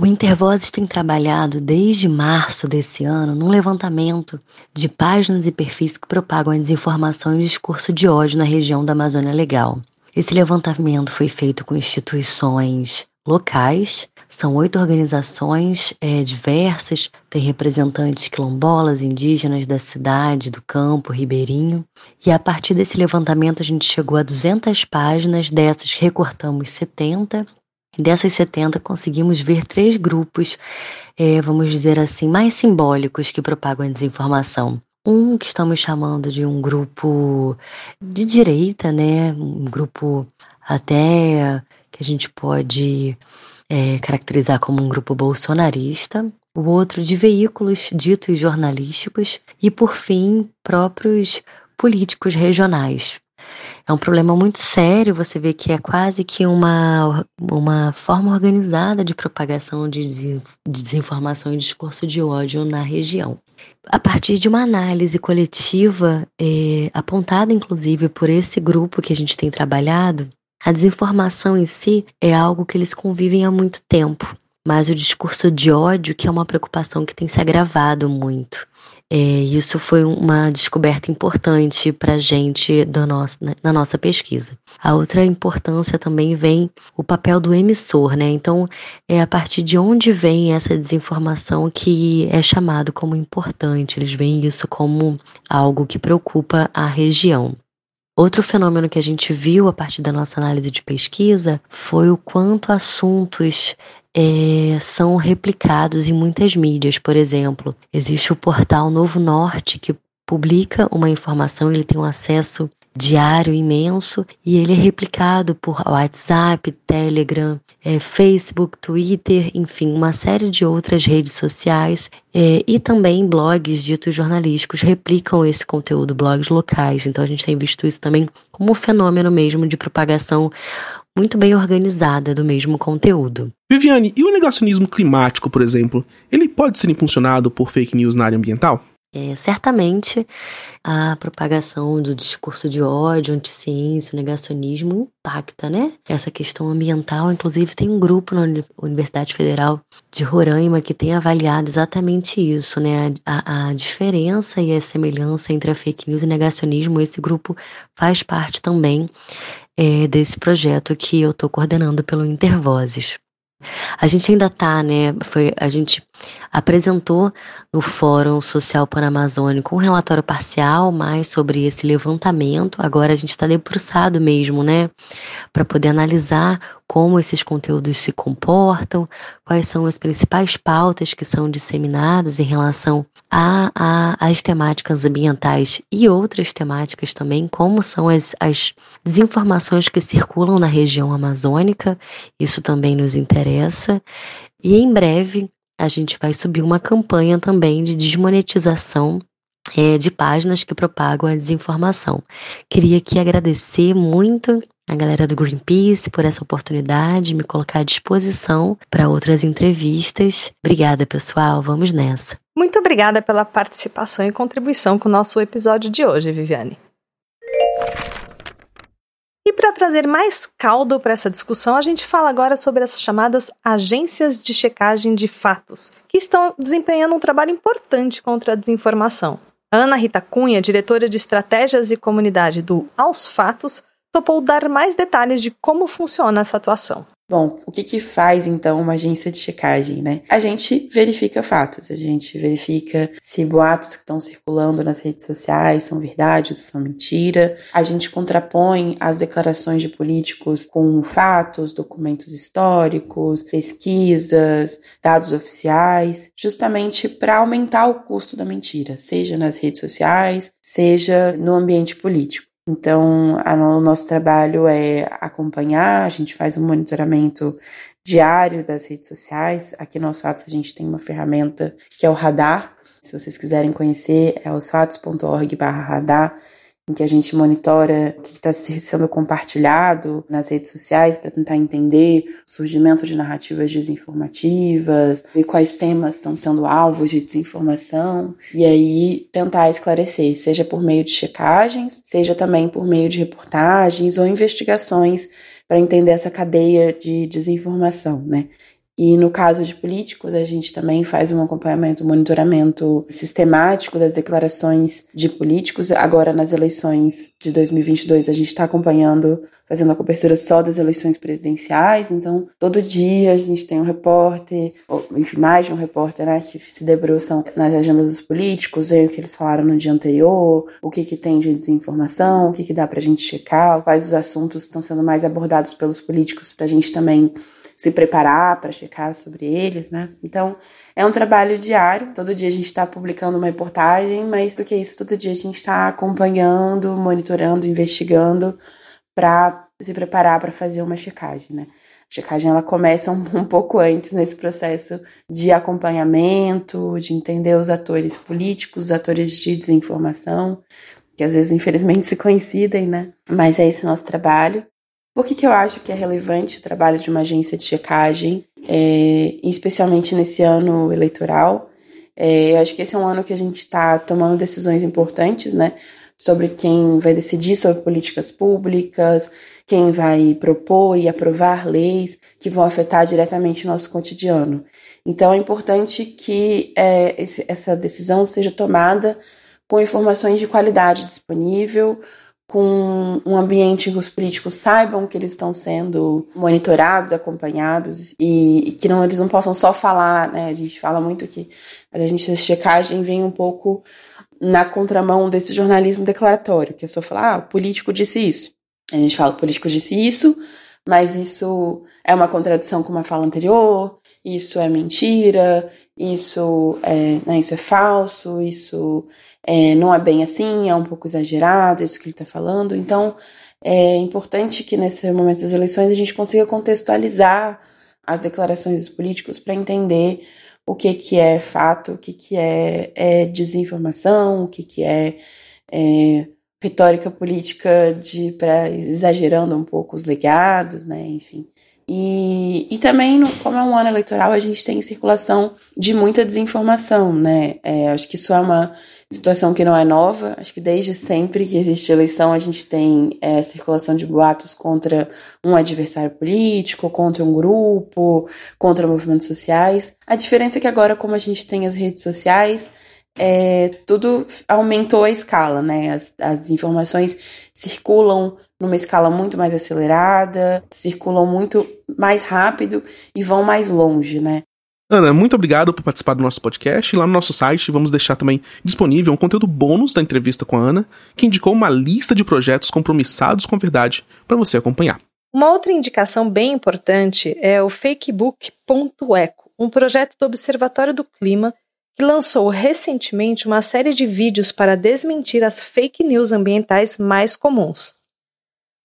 O Intervozes tem trabalhado desde março desse ano num levantamento de páginas e perfis que propagam a desinformação e discurso de ódio na região da Amazônia Legal. Esse levantamento foi feito com instituições locais, são oito organizações é, diversas, tem representantes quilombolas, indígenas da cidade, do campo, ribeirinho. E a partir desse levantamento a gente chegou a 200 páginas, dessas recortamos 70 Dessas 70, conseguimos ver três grupos, é, vamos dizer assim, mais simbólicos que propagam a desinformação. Um que estamos chamando de um grupo de direita, né? Um grupo até que a gente pode é, caracterizar como um grupo bolsonarista, o outro de veículos ditos jornalísticos e, por fim, próprios políticos regionais. É um problema muito sério, você vê que é quase que uma, uma forma organizada de propagação de desinformação e discurso de ódio na região. A partir de uma análise coletiva, é, apontada inclusive por esse grupo que a gente tem trabalhado, a desinformação em si é algo que eles convivem há muito tempo, mas o discurso de ódio, que é uma preocupação que tem se agravado muito. É, isso foi uma descoberta importante para a gente nosso, né, na nossa pesquisa. A outra importância também vem o papel do emissor, né? Então, é a partir de onde vem essa desinformação que é chamado como importante. Eles veem isso como algo que preocupa a região. Outro fenômeno que a gente viu a partir da nossa análise de pesquisa foi o quanto assuntos é, são replicados em muitas mídias. Por exemplo, existe o portal Novo Norte que publica uma informação, ele tem um acesso diário imenso e ele é replicado por WhatsApp, Telegram, é, Facebook, Twitter, enfim, uma série de outras redes sociais é, e também blogs ditos jornalísticos replicam esse conteúdo, blogs locais. Então a gente tem visto isso também como um fenômeno mesmo de propagação muito bem organizada do mesmo conteúdo. Viviane, e o negacionismo climático, por exemplo, ele pode ser impulsionado por fake news na área ambiental? É, certamente a propagação do discurso de ódio, anticiência, negacionismo impacta, né? Essa questão ambiental, inclusive tem um grupo na Universidade Federal de Roraima que tem avaliado exatamente isso, né? A, a diferença e a semelhança entre a fake news e negacionismo. Esse grupo faz parte também é, desse projeto que eu estou coordenando pelo Intervozes. A gente ainda está, né? Foi, a gente apresentou no Fórum Social Panamazônico um relatório parcial mais sobre esse levantamento. Agora a gente está debruçado mesmo, né? Para poder analisar como esses conteúdos se comportam, quais são as principais pautas que são disseminadas em relação a, a, às temáticas ambientais e outras temáticas também, como são as, as desinformações que circulam na região amazônica, isso também nos interessa. E em breve a gente vai subir uma campanha também de desmonetização é, de páginas que propagam a desinformação. Queria aqui agradecer muito a galera do Greenpeace por essa oportunidade, me colocar à disposição para outras entrevistas. Obrigada, pessoal. Vamos nessa. Muito obrigada pela participação e contribuição com o nosso episódio de hoje, Viviane. E para trazer mais caldo para essa discussão, a gente fala agora sobre as chamadas agências de checagem de fatos, que estão desempenhando um trabalho importante contra a desinformação. Ana Rita Cunha, diretora de Estratégias e Comunidade do Aos Fatos, topou dar mais detalhes de como funciona essa atuação. Bom, o que, que faz então uma agência de checagem, né? A gente verifica fatos, a gente verifica se boatos que estão circulando nas redes sociais são verdade ou são mentira. A gente contrapõe as declarações de políticos com fatos, documentos históricos, pesquisas, dados oficiais, justamente para aumentar o custo da mentira, seja nas redes sociais, seja no ambiente político. Então, a, o nosso trabalho é acompanhar, a gente faz um monitoramento diário das redes sociais. Aqui no Aos Fatos a gente tem uma ferramenta que é o Radar. Se vocês quiserem conhecer, é osfatos.org/radar em que a gente monitora o que está sendo compartilhado nas redes sociais para tentar entender o surgimento de narrativas desinformativas, ver quais temas estão sendo alvos de desinformação e aí tentar esclarecer, seja por meio de checagens, seja também por meio de reportagens ou investigações para entender essa cadeia de desinformação, né? E no caso de políticos, a gente também faz um acompanhamento, um monitoramento sistemático das declarações de políticos. Agora, nas eleições de 2022, a gente está acompanhando, fazendo a cobertura só das eleições presidenciais. Então, todo dia a gente tem um repórter, ou, enfim, mais de um repórter, né, que se debruçam nas agendas dos políticos, veem o que eles falaram no dia anterior, o que, que tem de desinformação, o que, que dá para a gente checar, quais os assuntos estão sendo mais abordados pelos políticos para a gente também se preparar para checar sobre eles, né? Então, é um trabalho diário. Todo dia a gente está publicando uma reportagem, mas do que isso, todo dia a gente está acompanhando, monitorando, investigando para se preparar para fazer uma checagem, né? A checagem ela começa um, um, pouco antes nesse processo de acompanhamento, de entender os atores políticos, os atores de desinformação, que às vezes infelizmente se coincidem, né? Mas é esse nosso trabalho. Por que, que eu acho que é relevante o trabalho de uma agência de checagem, é, especialmente nesse ano eleitoral? É, eu acho que esse é um ano que a gente está tomando decisões importantes, né? sobre quem vai decidir sobre políticas públicas, quem vai propor e aprovar leis que vão afetar diretamente o nosso cotidiano. Então é importante que é, esse, essa decisão seja tomada com informações de qualidade disponível, com um ambiente em que os políticos saibam que eles estão sendo monitorados, acompanhados e, e, que não eles não possam só falar, né? A gente fala muito que a gente a checagem vem um pouco na contramão desse jornalismo declaratório, que é só falar, ah, o político disse isso. A gente fala, o político disse isso, mas isso é uma contradição com uma fala anterior, isso é mentira, isso é, né, isso é falso, isso é, não é bem assim, é um pouco exagerado isso que ele está falando. Então, é importante que nesse momento das eleições a gente consiga contextualizar as declarações dos políticos para entender o que, que é fato, o que, que é, é desinformação, o que, que é, é retórica política de para exagerando um pouco os legados, né? Enfim. E, e também, no, como é um ano eleitoral, a gente tem circulação de muita desinformação, né? É, acho que isso é uma situação que não é nova. Acho que desde sempre que existe eleição, a gente tem é, circulação de boatos contra um adversário político, contra um grupo, contra movimentos sociais. A diferença é que agora, como a gente tem as redes sociais, é, tudo aumentou a escala, né? As, as informações circulam numa escala muito mais acelerada, circulam muito mais rápido e vão mais longe, né? Ana, muito obrigado por participar do nosso podcast. Lá no nosso site vamos deixar também disponível um conteúdo bônus da entrevista com a Ana, que indicou uma lista de projetos compromissados com a verdade para você acompanhar. Uma outra indicação bem importante é o fakebook.eco, um projeto do Observatório do Clima que lançou recentemente uma série de vídeos para desmentir as fake news ambientais mais comuns.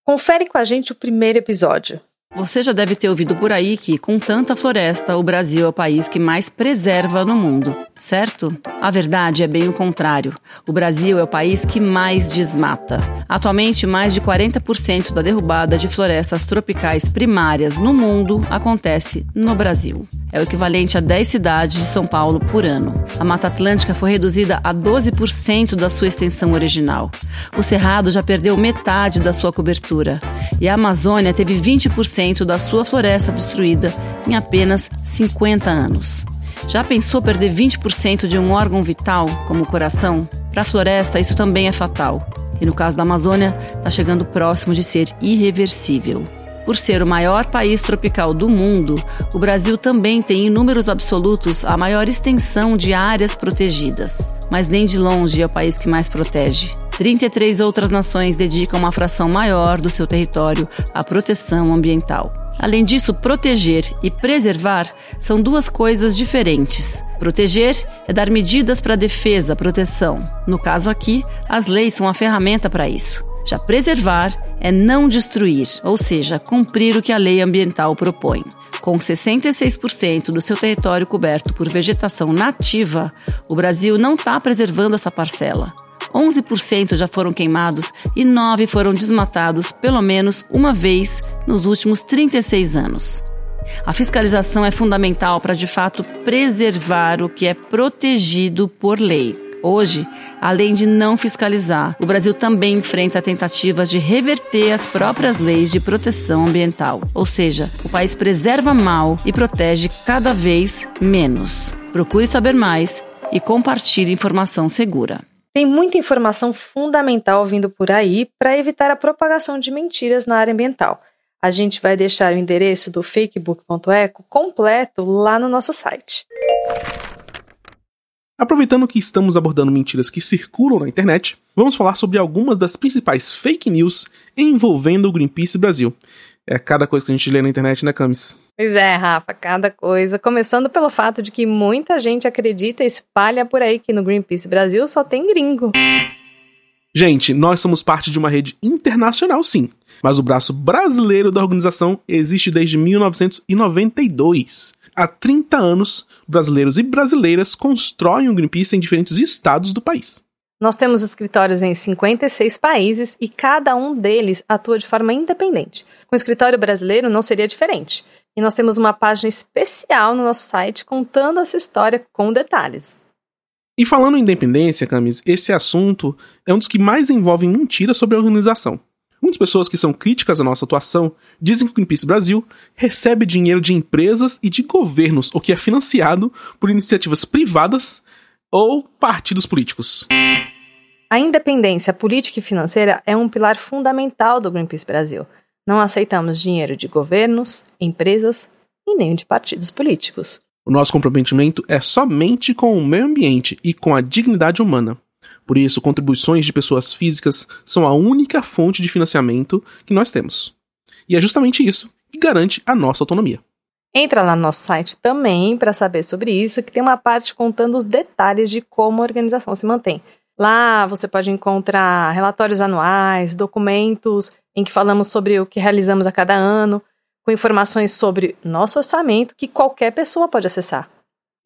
Confere com a gente o primeiro episódio. Você já deve ter ouvido por aí que, com tanta floresta, o Brasil é o país que mais preserva no mundo, certo? A verdade é bem o contrário. O Brasil é o país que mais desmata. Atualmente, mais de 40% da derrubada de florestas tropicais primárias no mundo acontece no Brasil. É o equivalente a 10 cidades de São Paulo por ano. A Mata Atlântica foi reduzida a 12% da sua extensão original. O Cerrado já perdeu metade da sua cobertura. E a Amazônia teve 20% da sua floresta destruída em apenas 50 anos. Já pensou perder 20% de um órgão vital, como o coração? Para a floresta, isso também é fatal. E no caso da Amazônia, está chegando próximo de ser irreversível. Por ser o maior país tropical do mundo, o Brasil também tem, em números absolutos, a maior extensão de áreas protegidas. Mas nem de longe é o país que mais protege. 33 outras nações dedicam uma fração maior do seu território à proteção ambiental. Além disso, proteger e preservar são duas coisas diferentes. Proteger é dar medidas para defesa, proteção. No caso aqui, as leis são a ferramenta para isso. Já preservar é não destruir, ou seja, cumprir o que a lei ambiental propõe. Com 66% do seu território coberto por vegetação nativa, o Brasil não está preservando essa parcela. 11% já foram queimados e 9 foram desmatados pelo menos uma vez nos últimos 36 anos. A fiscalização é fundamental para de fato preservar o que é protegido por lei. Hoje, além de não fiscalizar, o Brasil também enfrenta tentativas de reverter as próprias leis de proteção ambiental. Ou seja, o país preserva mal e protege cada vez menos. Procure saber mais e compartilhe informação segura. Tem muita informação fundamental vindo por aí para evitar a propagação de mentiras na área ambiental. A gente vai deixar o endereço do fakebook.eco completo lá no nosso site. Aproveitando que estamos abordando mentiras que circulam na internet, vamos falar sobre algumas das principais fake news envolvendo o Greenpeace Brasil. É cada coisa que a gente lê na internet, né, Camis? Pois é, Rafa, cada coisa. Começando pelo fato de que muita gente acredita e espalha por aí que no Greenpeace Brasil só tem gringo. Gente, nós somos parte de uma rede internacional, sim. Mas o braço brasileiro da organização existe desde 1992. Há 30 anos, brasileiros e brasileiras constroem o Greenpeace em diferentes estados do país. Nós temos escritórios em 56 países e cada um deles atua de forma independente. Com o escritório brasileiro não seria diferente. E nós temos uma página especial no nosso site contando essa história com detalhes. E falando em independência, Camis, esse assunto é um dos que mais envolve mentiras sobre a organização. Muitas pessoas que são críticas à nossa atuação dizem que o Greenpeace Brasil recebe dinheiro de empresas e de governos, o que é financiado por iniciativas privadas ou partidos políticos. A independência política e financeira é um pilar fundamental do Greenpeace Brasil. Não aceitamos dinheiro de governos, empresas e nem de partidos políticos. O nosso comprometimento é somente com o meio ambiente e com a dignidade humana. Por isso, contribuições de pessoas físicas são a única fonte de financiamento que nós temos. E é justamente isso que garante a nossa autonomia. Entra lá no nosso site também para saber sobre isso, que tem uma parte contando os detalhes de como a organização se mantém. Lá você pode encontrar relatórios anuais, documentos em que falamos sobre o que realizamos a cada ano, com informações sobre nosso orçamento que qualquer pessoa pode acessar.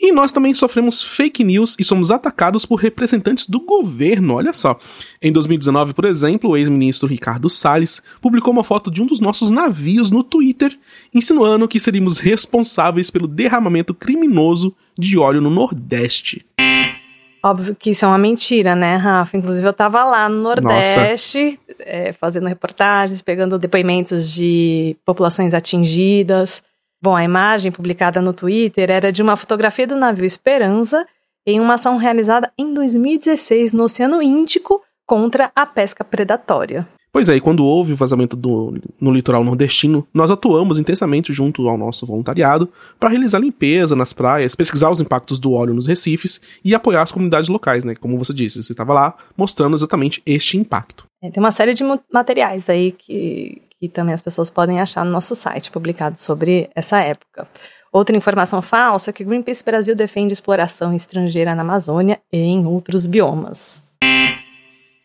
E nós também sofremos fake news e somos atacados por representantes do governo, olha só. Em 2019, por exemplo, o ex-ministro Ricardo Salles publicou uma foto de um dos nossos navios no Twitter, insinuando que seríamos responsáveis pelo derramamento criminoso de óleo no Nordeste. Óbvio que isso é uma mentira, né, Rafa? Inclusive, eu estava lá no Nordeste, é, fazendo reportagens, pegando depoimentos de populações atingidas. Bom, a imagem publicada no Twitter era de uma fotografia do navio Esperança em uma ação realizada em 2016 no Oceano Índico contra a pesca predatória. Pois é, e quando houve o vazamento do, no litoral nordestino, nós atuamos intensamente junto ao nosso voluntariado para realizar limpeza nas praias, pesquisar os impactos do óleo nos recifes e apoiar as comunidades locais, né? Como você disse, você estava lá mostrando exatamente este impacto. É, tem uma série de materiais aí que, que também as pessoas podem achar no nosso site, publicado sobre essa época. Outra informação falsa é que Greenpeace Brasil defende exploração estrangeira na Amazônia e em outros biomas.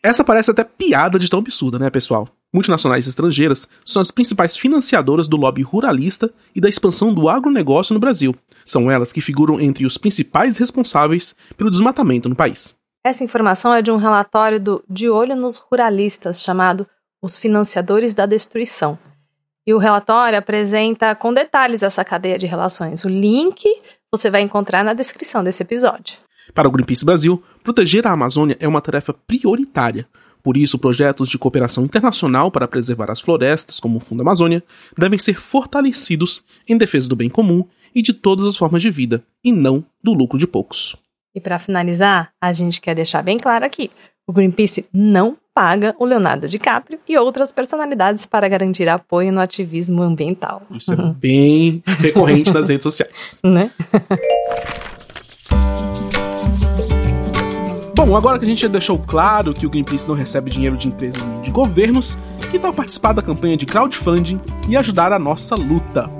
Essa parece até piada de tão absurda, né, pessoal? Multinacionais estrangeiras são as principais financiadoras do lobby ruralista e da expansão do agronegócio no Brasil. São elas que figuram entre os principais responsáveis pelo desmatamento no país. Essa informação é de um relatório do De Olho nos Ruralistas, chamado Os Financiadores da Destruição. E o relatório apresenta com detalhes essa cadeia de relações. O link você vai encontrar na descrição desse episódio. Para o Greenpeace Brasil, proteger a Amazônia é uma tarefa prioritária. Por isso, projetos de cooperação internacional para preservar as florestas, como o Fundo Amazônia, devem ser fortalecidos em defesa do bem comum e de todas as formas de vida, e não do lucro de poucos. E para finalizar, a gente quer deixar bem claro aqui: o Greenpeace não paga o Leonardo DiCaprio e outras personalidades para garantir apoio no ativismo ambiental. Isso é bem recorrente nas redes sociais. Né? Bom, agora que a gente já deixou claro que o Greenpeace não recebe dinheiro de empresas nem de governos, que tal participar da campanha de crowdfunding e ajudar a nossa luta?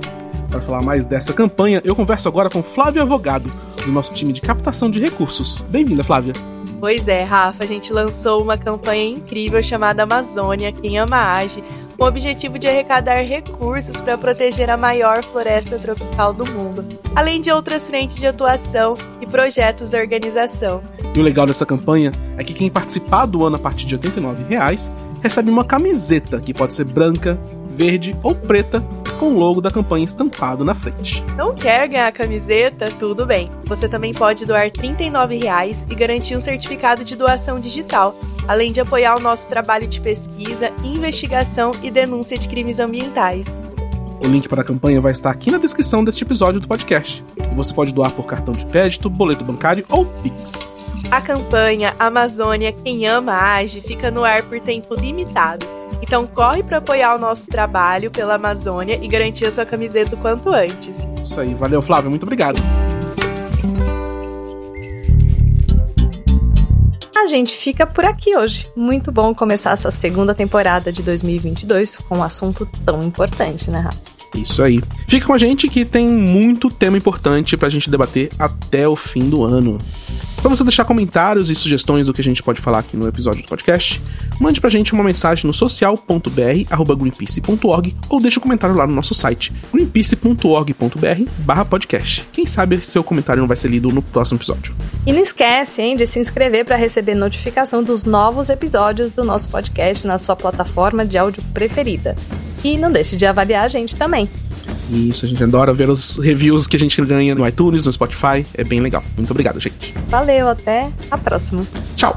Para falar mais dessa campanha, eu converso agora com Flávia Avogado, do nosso time de captação de recursos. Bem-vinda, Flávia. Pois é, Rafa, a gente lançou uma campanha incrível chamada Amazônia Quem Ama Age, com o objetivo de arrecadar recursos para proteger a maior floresta tropical do mundo, além de outras frentes de atuação e projetos da organização. E o legal dessa campanha é que quem participar do ano a partir de 89 reais, recebe uma camiseta que pode ser branca, verde ou preta com o logo da campanha estampado na frente. Não quer ganhar camiseta? Tudo bem. Você também pode doar 39 reais e garantir um certificado de doação digital, além de apoiar o nosso trabalho de pesquisa, investigação e denúncia de crimes ambientais. O link para a campanha vai estar aqui na descrição deste episódio do podcast. E você pode doar por cartão de crédito, boleto bancário ou Pix. A campanha Amazônia Quem Ama Age fica no ar por tempo limitado. Então corre para apoiar o nosso trabalho pela Amazônia e garantir a sua camiseta o quanto antes. Isso aí, valeu Flávio, muito obrigado. A gente fica por aqui hoje. Muito bom começar essa segunda temporada de 2022 com um assunto tão importante, né, Rafa? Isso aí. Fica com a gente que tem muito tema importante pra gente debater até o fim do ano. Para você deixar comentários e sugestões do que a gente pode falar aqui no episódio do podcast, mande pra gente uma mensagem no social.br@greenpeace.org ou deixe um comentário lá no nosso site greenpeace.org.br/podcast. Quem sabe seu comentário não vai ser lido no próximo episódio. E não esquece, hein, de se inscrever para receber notificação dos novos episódios do nosso podcast na sua plataforma de áudio preferida. E não deixe de avaliar a gente também. Isso, a gente adora ver os reviews que a gente ganha no iTunes, no Spotify. É bem legal. Muito obrigado, gente. Valeu, até a próxima. Tchau.